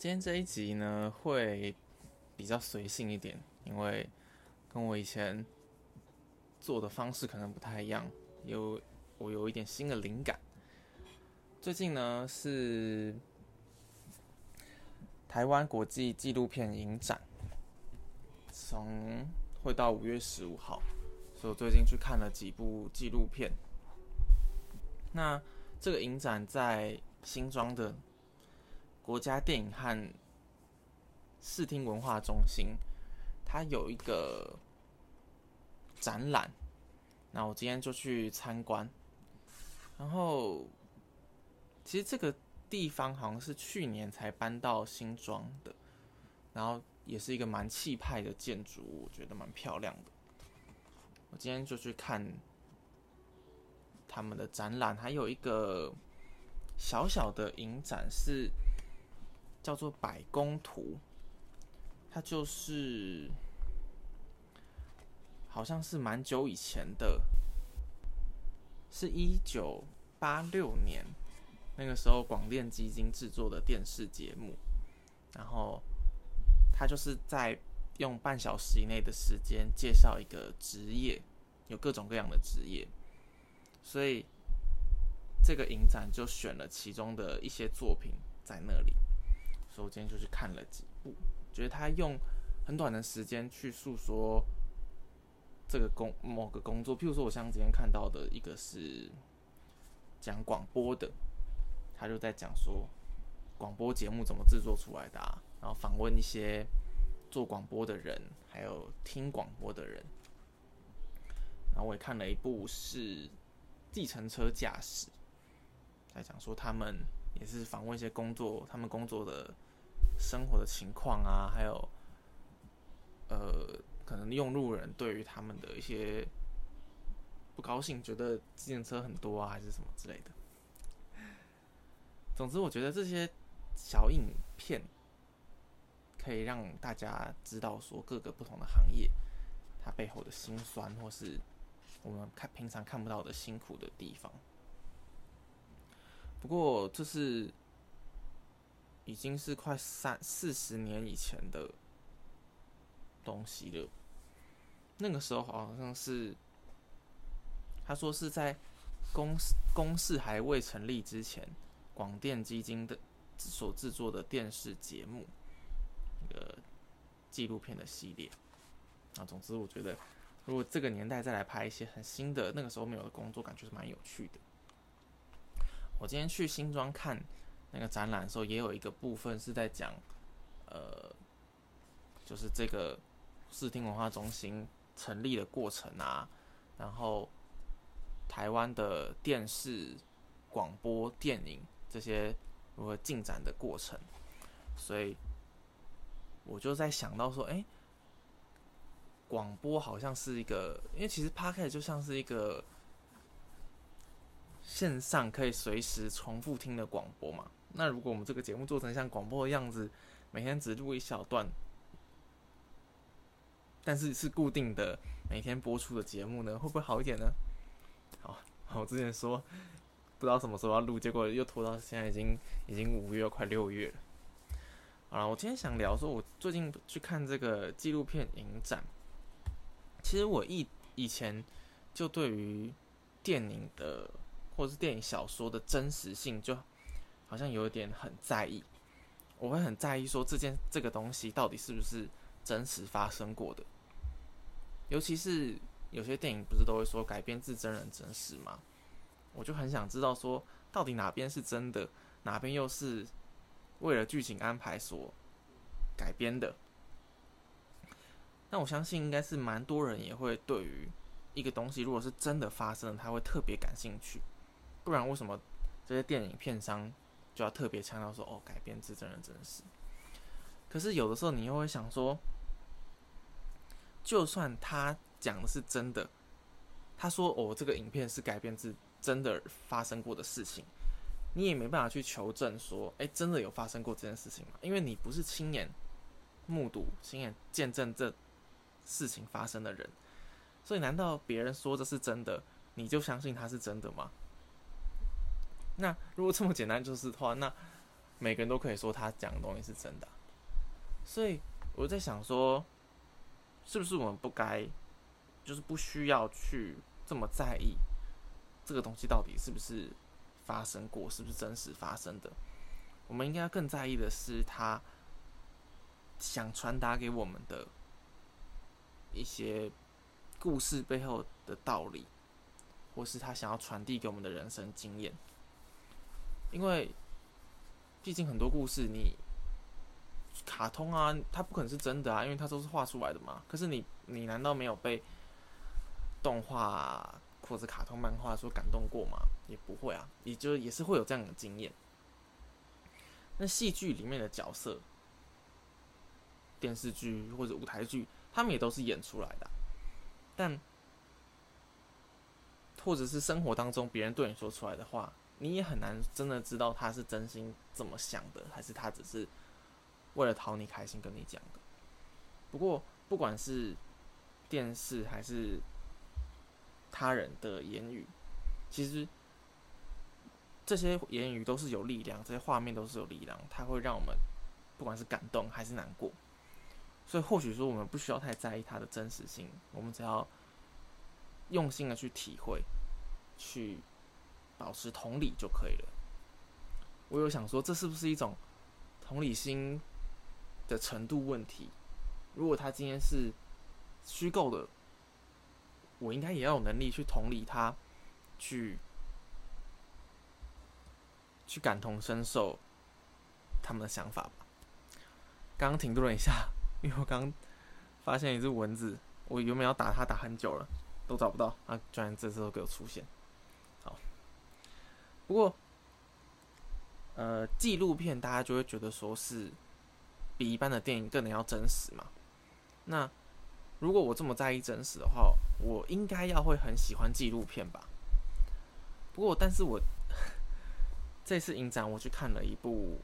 今天这一集呢会比较随性一点，因为跟我以前做的方式可能不太一样，有我有一点新的灵感。最近呢是台湾国际纪录片影展，从会到五月十五号，所以我最近去看了几部纪录片。那这个影展在新庄的。国家电影和视听文化中心，它有一个展览，那我今天就去参观。然后，其实这个地方好像是去年才搬到新庄的，然后也是一个蛮气派的建筑，我觉得蛮漂亮的。我今天就去看他们的展览，还有一个小小的影展是。叫做百工图，它就是好像是蛮久以前的，是一九八六年那个时候广电基金制作的电视节目，然后他就是在用半小时以内的时间介绍一个职业，有各种各样的职业，所以这个影展就选了其中的一些作品在那里。所以今天就去看了几部，觉得他用很短的时间去诉说这个工某个工作，譬如说，我像今天看到的一个是讲广播的，他就在讲说广播节目怎么制作出来的，啊，然后访问一些做广播的人，还有听广播的人。然后我也看了一部是计程车驾驶，在讲说他们。也是访问一些工作，他们工作的生活的情况啊，还有呃，可能用路人对于他们的一些不高兴，觉得自行车很多啊，还是什么之类的。总之，我觉得这些小影片可以让大家知道说各个不同的行业它背后的辛酸，或是我们看平常看不到的辛苦的地方。不过这是已经是快三四十年以前的东西了。那个时候好像是他说是在公公司还未成立之前，广电基金的所制作的电视节目，那个纪录片的系列。啊，总之我觉得，如果这个年代再来拍一些很新的那个时候没有的工作，感觉是蛮有趣的。我今天去新庄看那个展览的时候，也有一个部分是在讲，呃，就是这个视听文化中心成立的过程啊，然后台湾的电视、广播电影这些如何进展的过程，所以我就在想到说，哎，广播好像是一个，因为其实 p a r k e 就像是一个。线上可以随时重复听的广播嘛？那如果我们这个节目做成像广播的样子，每天只录一小段，但是是固定的每天播出的节目呢，会不会好一点呢？好，我之前说不知道什么时候要录，结果又拖到现在，已经已经五月快六月了。好了，我今天想聊说，我最近去看这个纪录片影展，其实我以以前就对于电影的。或是电影小说的真实性，就好像有一点很在意。我会很在意说这件这个东西到底是不是真实发生过的。尤其是有些电影不是都会说改编自真人真事吗？我就很想知道说到底哪边是真的，哪边又是为了剧情安排所改编的。那我相信应该是蛮多人也会对于一个东西如果是真的发生，他会特别感兴趣。不然为什么这些电影片商就要特别强调说哦改编自真人真事？可是有的时候你又会想说，就算他讲的是真的，他说哦这个影片是改编自真的发生过的事情，你也没办法去求证说，哎真的有发生过这件事情吗？因为你不是亲眼目睹、亲眼见证这事情发生的人，所以难道别人说这是真的，你就相信他是真的吗？那如果这么简单就是的话，那每个人都可以说他讲的东西是真的。所以我在想说，是不是我们不该，就是不需要去这么在意这个东西到底是不是发生过，是不是真实发生的？我们应该更在意的是他想传达给我们的一些故事背后的道理，或是他想要传递给我们的人生经验。因为毕竟很多故事，你卡通啊，它不可能是真的啊，因为它都是画出来的嘛。可是你，你难道没有被动画或者卡通漫画所感动过吗？也不会啊，也就也是会有这样的经验。那戏剧里面的角色，电视剧或者舞台剧，他们也都是演出来的。但，或者是生活当中别人对你说出来的话，你也很难真的知道他是真心这么想的，还是他只是为了讨你开心跟你讲的。不过，不管是电视还是他人的言语，其实。这些言语都是有力量，这些画面都是有力量，它会让我们不管是感动还是难过。所以或许说我们不需要太在意它的真实性，我们只要用心的去体会，去保持同理就可以了。我有想说，这是不是一种同理心的程度问题？如果他今天是虚构的，我应该也要有能力去同理他，去。去感同身受他们的想法吧。刚刚停顿了一下，因为我刚发现一只蚊子，我原本要打它打很久了，都找不到，啊，居然这时候给我出现。不过，呃，纪录片大家就会觉得说是比一般的电影更能要真实嘛。那如果我这么在意真实的话，我应该要会很喜欢纪录片吧。不过，但是我。这次影展，我去看了一部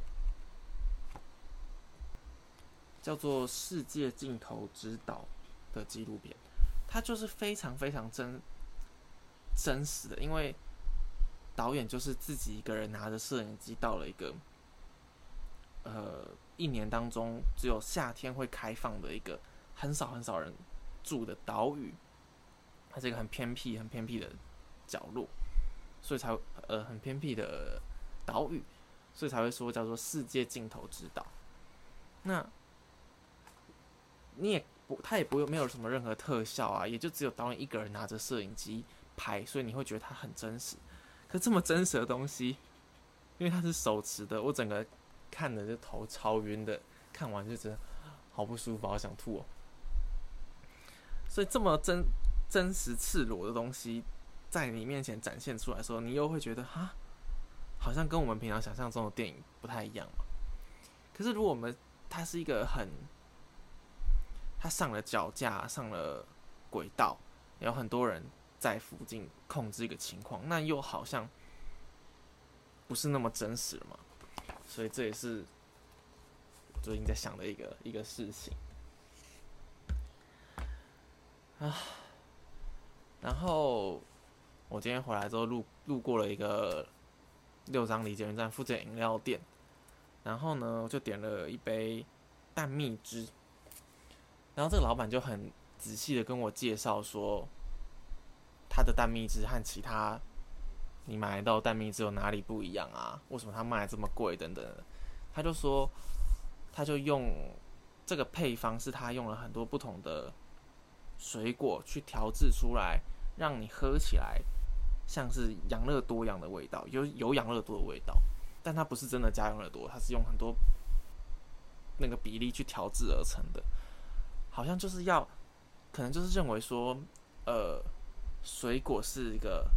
叫做《世界尽头之岛》的纪录片，它就是非常非常真真实的，因为导演就是自己一个人拿着摄影机到了一个呃一年当中只有夏天会开放的一个很少很少人住的岛屿，它是一个很偏僻很偏僻的角落，所以才呃很偏僻的。岛屿，所以才会说叫做世界尽头之岛。那你也不，他也不用没有什么任何特效啊，也就只有导演一个人拿着摄影机拍，所以你会觉得它很真实。这么真实的东西，因为它是手持的，我整个看的就头超晕的，看完就觉得好不舒服，好想吐哦。所以这么真真实赤裸的东西在你面前展现出来的时候，你又会觉得哈。好像跟我们平常想象中的电影不太一样嘛。可是如果我们它是一个很，它上了脚架，上了轨道，有很多人在附近控制一个情况，那又好像不是那么真实了嘛。所以这也是最近在想的一个一个事情啊。然后我今天回来之后路路过了一个。六张里捷运站附近饮料店，然后呢，我就点了一杯蛋蜜汁。然后这个老板就很仔细的跟我介绍说，它的蛋蜜汁和其他你买到蛋蜜汁有哪里不一样啊？为什么它卖这么贵？等等。他就说，他就用这个配方是他用了很多不同的水果去调制出来，让你喝起来。像是养乐多一样的味道，有有养乐多的味道，但它不是真的加养乐多，它是用很多那个比例去调制而成的，好像就是要，可能就是认为说，呃，水果是一个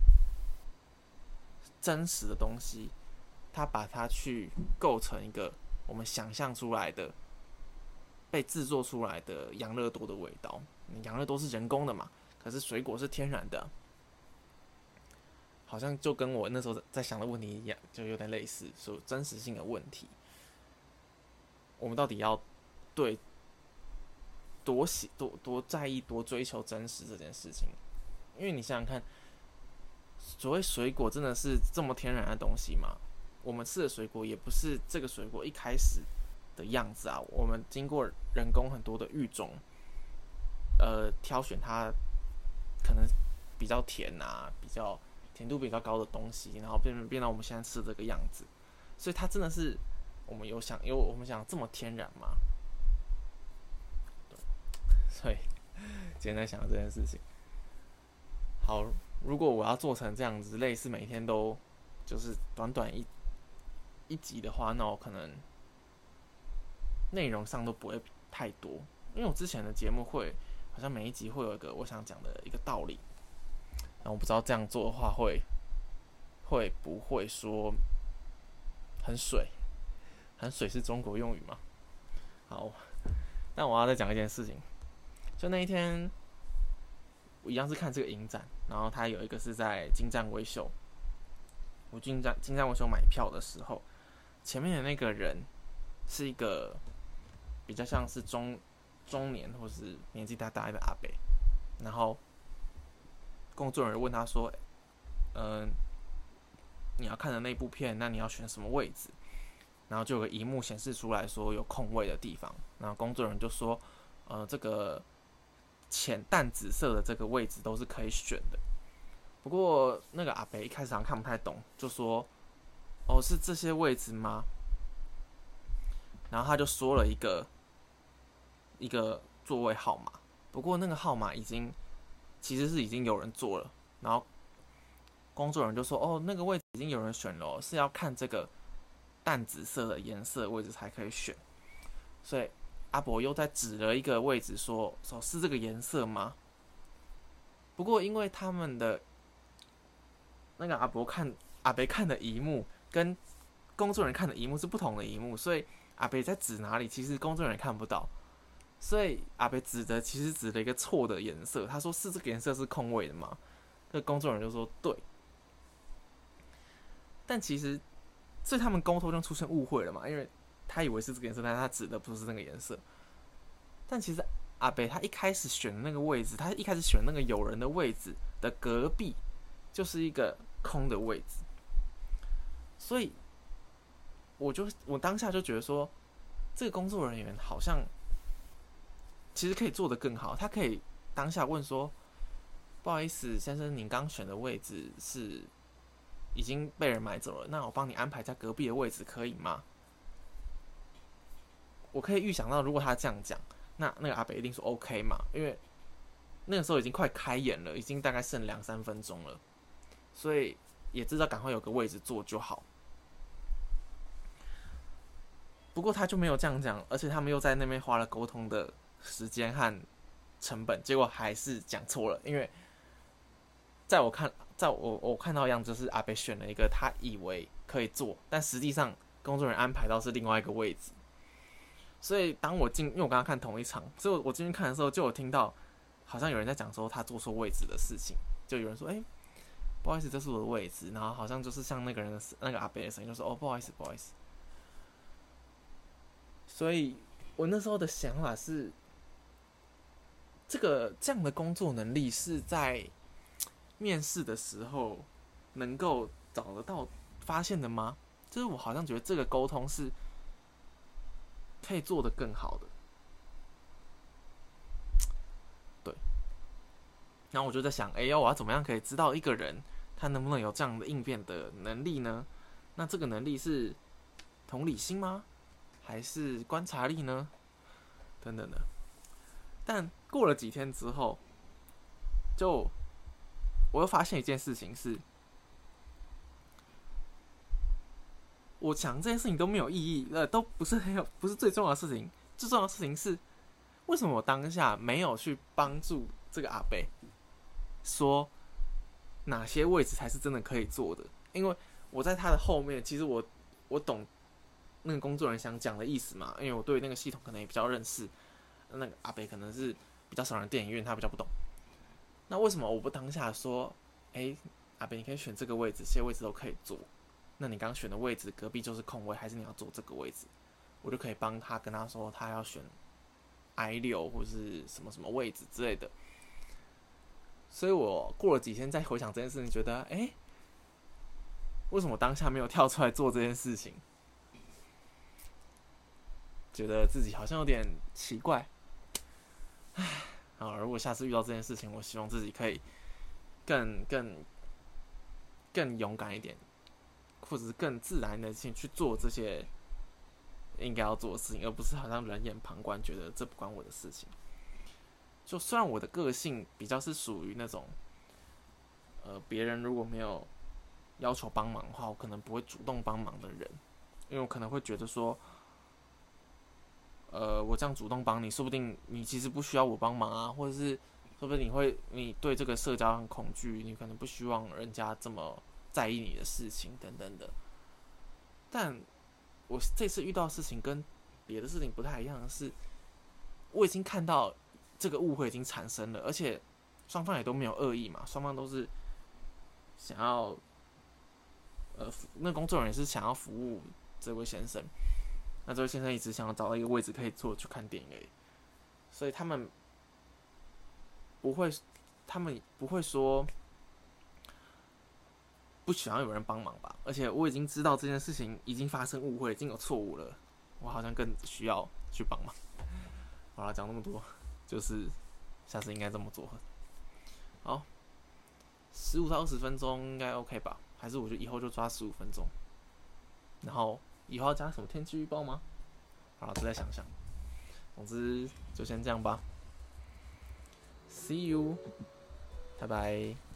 真实的东西，它把它去构成一个我们想象出来的被制作出来的养乐多的味道，养乐多是人工的嘛，可是水果是天然的。好像就跟我那时候在想的问题一样，就有点类似，说真实性的问题。我们到底要对多喜多多在意多追求真实这件事情？因为你想想看，所谓水果真的是这么天然的东西吗？我们吃的水果也不是这个水果一开始的样子啊，我们经过人工很多的育种，呃，挑选它可能比较甜啊，比较甜度比较高的东西，然后变成变到我们现在吃这个样子，所以它真的是我们有想，因为我们想这么天然吗？所以 今天在想这件事情。好，如果我要做成这样子，类似每天都就是短短一一集的话，那我可能内容上都不会太多，因为我之前的节目会好像每一集会有一个我想讲的一个道理，然后我不知道这样做的话会会不会说很水，很水是中国用语吗？好，但我要再讲一件事情，就那一天我一样是看这个影展，然后他有一个是在金站微秀，我金站金站微秀买票的时候。前面的那个人是一个比较像是中中年或是年纪大大的阿伯，然后工作人员问他说：“嗯，你要看的那部片，那你要选什么位置？”然后就有个荧幕显示出来说有空位的地方，然后工作人员就说：“呃，这个浅淡紫色的这个位置都是可以选的。”不过那个阿北一开始好像看不太懂，就说。哦，是这些位置吗？然后他就说了一个一个座位号码，不过那个号码已经其实是已经有人坐了。然后工作人员就说：“哦，那个位置已经有人选了，是要看这个淡紫色的颜色位置才可以选。”所以阿伯又在指了一个位置说：“说，是这个颜色吗？”不过因为他们的那个阿伯看阿伯看的一幕。跟工作人员看的荧幕是不同的荧幕，所以阿伯在指哪里，其实工作人员看不到。所以阿伯指的其实指了一个错的颜色，他说是这个颜色是空位的吗？那工作人员就说对。但其实，所以他们沟通中出现误会了嘛？因为他以为是这个颜色，但他指的不是那个颜色。但其实阿北他一开始选的那个位置，他一开始选那个有人的位置的隔壁，就是一个空的位置。所以，我就我当下就觉得说，这个工作人员好像其实可以做得更好。他可以当下问说：“不好意思，先生，您刚选的位置是已经被人买走了，那我帮你安排在隔壁的位置，可以吗？”我可以预想到，如果他这样讲，那那个阿北一定说 OK 嘛，因为那个时候已经快开演了，已经大概剩两三分钟了，所以也知道赶快有个位置坐就好。不过他就没有这样讲，而且他们又在那边花了沟通的时间和成本，结果还是讲错了。因为在我看，在我我看到样子是阿北选了一个他以为可以坐，但实际上工作人员安排到是另外一个位置。所以当我进，因为我刚刚看同一场，所以我我进去看的时候，就有听到好像有人在讲说他坐错位置的事情，就有人说：“哎，不好意思，这是我的位置。”然后好像就是像那个人的那个阿北的声音，就说：“哦，不好意思，不好意思。”所以，我那时候的想法是，这个这样的工作能力是在面试的时候能够找得到、发现的吗？就是我好像觉得这个沟通是可以做的更好的。对。然后我就在想，哎呀，我要怎么样可以知道一个人他能不能有这样的应变的能力呢？那这个能力是同理心吗？还是观察力呢？等等的。但过了几天之后，就我又发现一件事情是，我讲这件事情都没有意义，呃，都不是很有，不是最重要的事情。最重要的事情是，为什么我当下没有去帮助这个阿贝，说哪些位置才是真的可以做的？因为我在他的后面，其实我我懂。那个工作人员想讲的意思嘛？因为我对那个系统可能也比较认识，那个阿北可能是比较少人电影院，他比较不懂。那为什么我不当下说，哎，阿北你可以选这个位置，这些位置都可以坐。那你刚选的位置隔壁就是空位，还是你要坐这个位置？我就可以帮他跟他说，他要选 I 六或者是什么什么位置之类的。所以我过了几天再回想这件事情，觉得哎，为什么当下没有跳出来做这件事情？觉得自己好像有点奇怪。唉，啊，如果下次遇到这件事情，我希望自己可以更更更勇敢一点，或者是更自然的去去做这些应该要做的事情，而不是好像冷眼旁观，觉得这不关我的事情。就虽然我的个性比较是属于那种，呃，别人如果没有要求帮忙的话，我可能不会主动帮忙的人，因为我可能会觉得说，呃，我这样主动帮你，说不定你其实不需要我帮忙啊，或者是说不定你会你对这个社交很恐惧，你可能不希望人家这么在意你的事情等等的。但我这次遇到事情跟别的事情不太一样的是，我已经看到。这个误会已经产生了，而且双方也都没有恶意嘛，双方都是想要，呃，那工作人员是想要服务这位先生，那这位先生一直想要找到一个位置可以坐去看电影，所以他们不会，他们不会说不喜欢有人帮忙吧？而且我已经知道这件事情已经发生误会，已经有错误了，我好像更需要去帮忙。好了，讲那么多。就是下次应该这么做。好，十五到二十分钟应该 OK 吧？还是我就以后就抓十五分钟？然后以后要加什么天气预报吗？好了，再想想。总之就先这样吧。See you，拜拜。